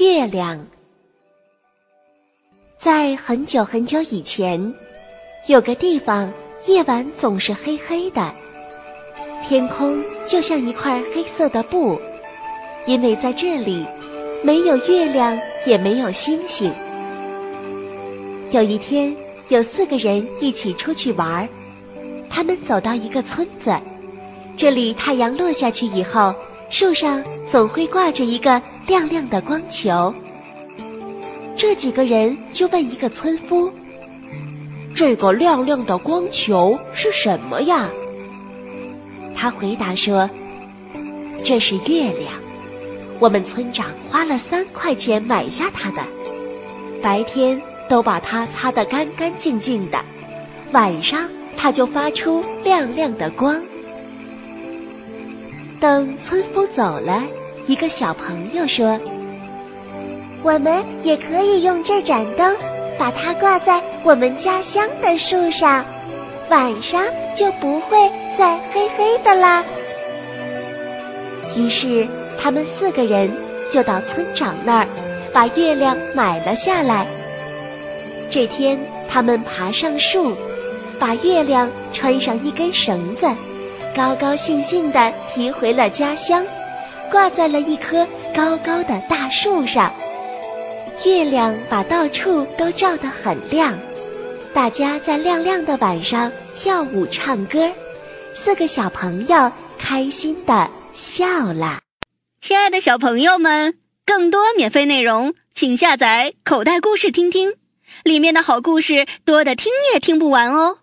月亮。在很久很久以前，有个地方夜晚总是黑黑的，天空就像一块黑色的布，因为在这里没有月亮，也没有星星。有一天，有四个人一起出去玩，他们走到一个村子，这里太阳落下去以后，树上总会挂着一个。亮亮的光球，这几个人就问一个村夫：“这个亮亮的光球是什么呀？”他回答说：“这是月亮，我们村长花了三块钱买下它的，白天都把它擦得干干净净的，晚上它就发出亮亮的光。”等村夫走了。一个小朋友说：“我们也可以用这盏灯，把它挂在我们家乡的树上，晚上就不会再黑黑的啦。”于是他们四个人就到村长那儿，把月亮买了下来。这天，他们爬上树，把月亮穿上一根绳子，高高兴兴地提回了家乡。挂在了一棵高高的大树上，月亮把到处都照得很亮。大家在亮亮的晚上跳舞唱歌，四个小朋友开心的笑了。亲爱的小朋友们，更多免费内容，请下载口袋故事听听，里面的好故事多的听也听不完哦。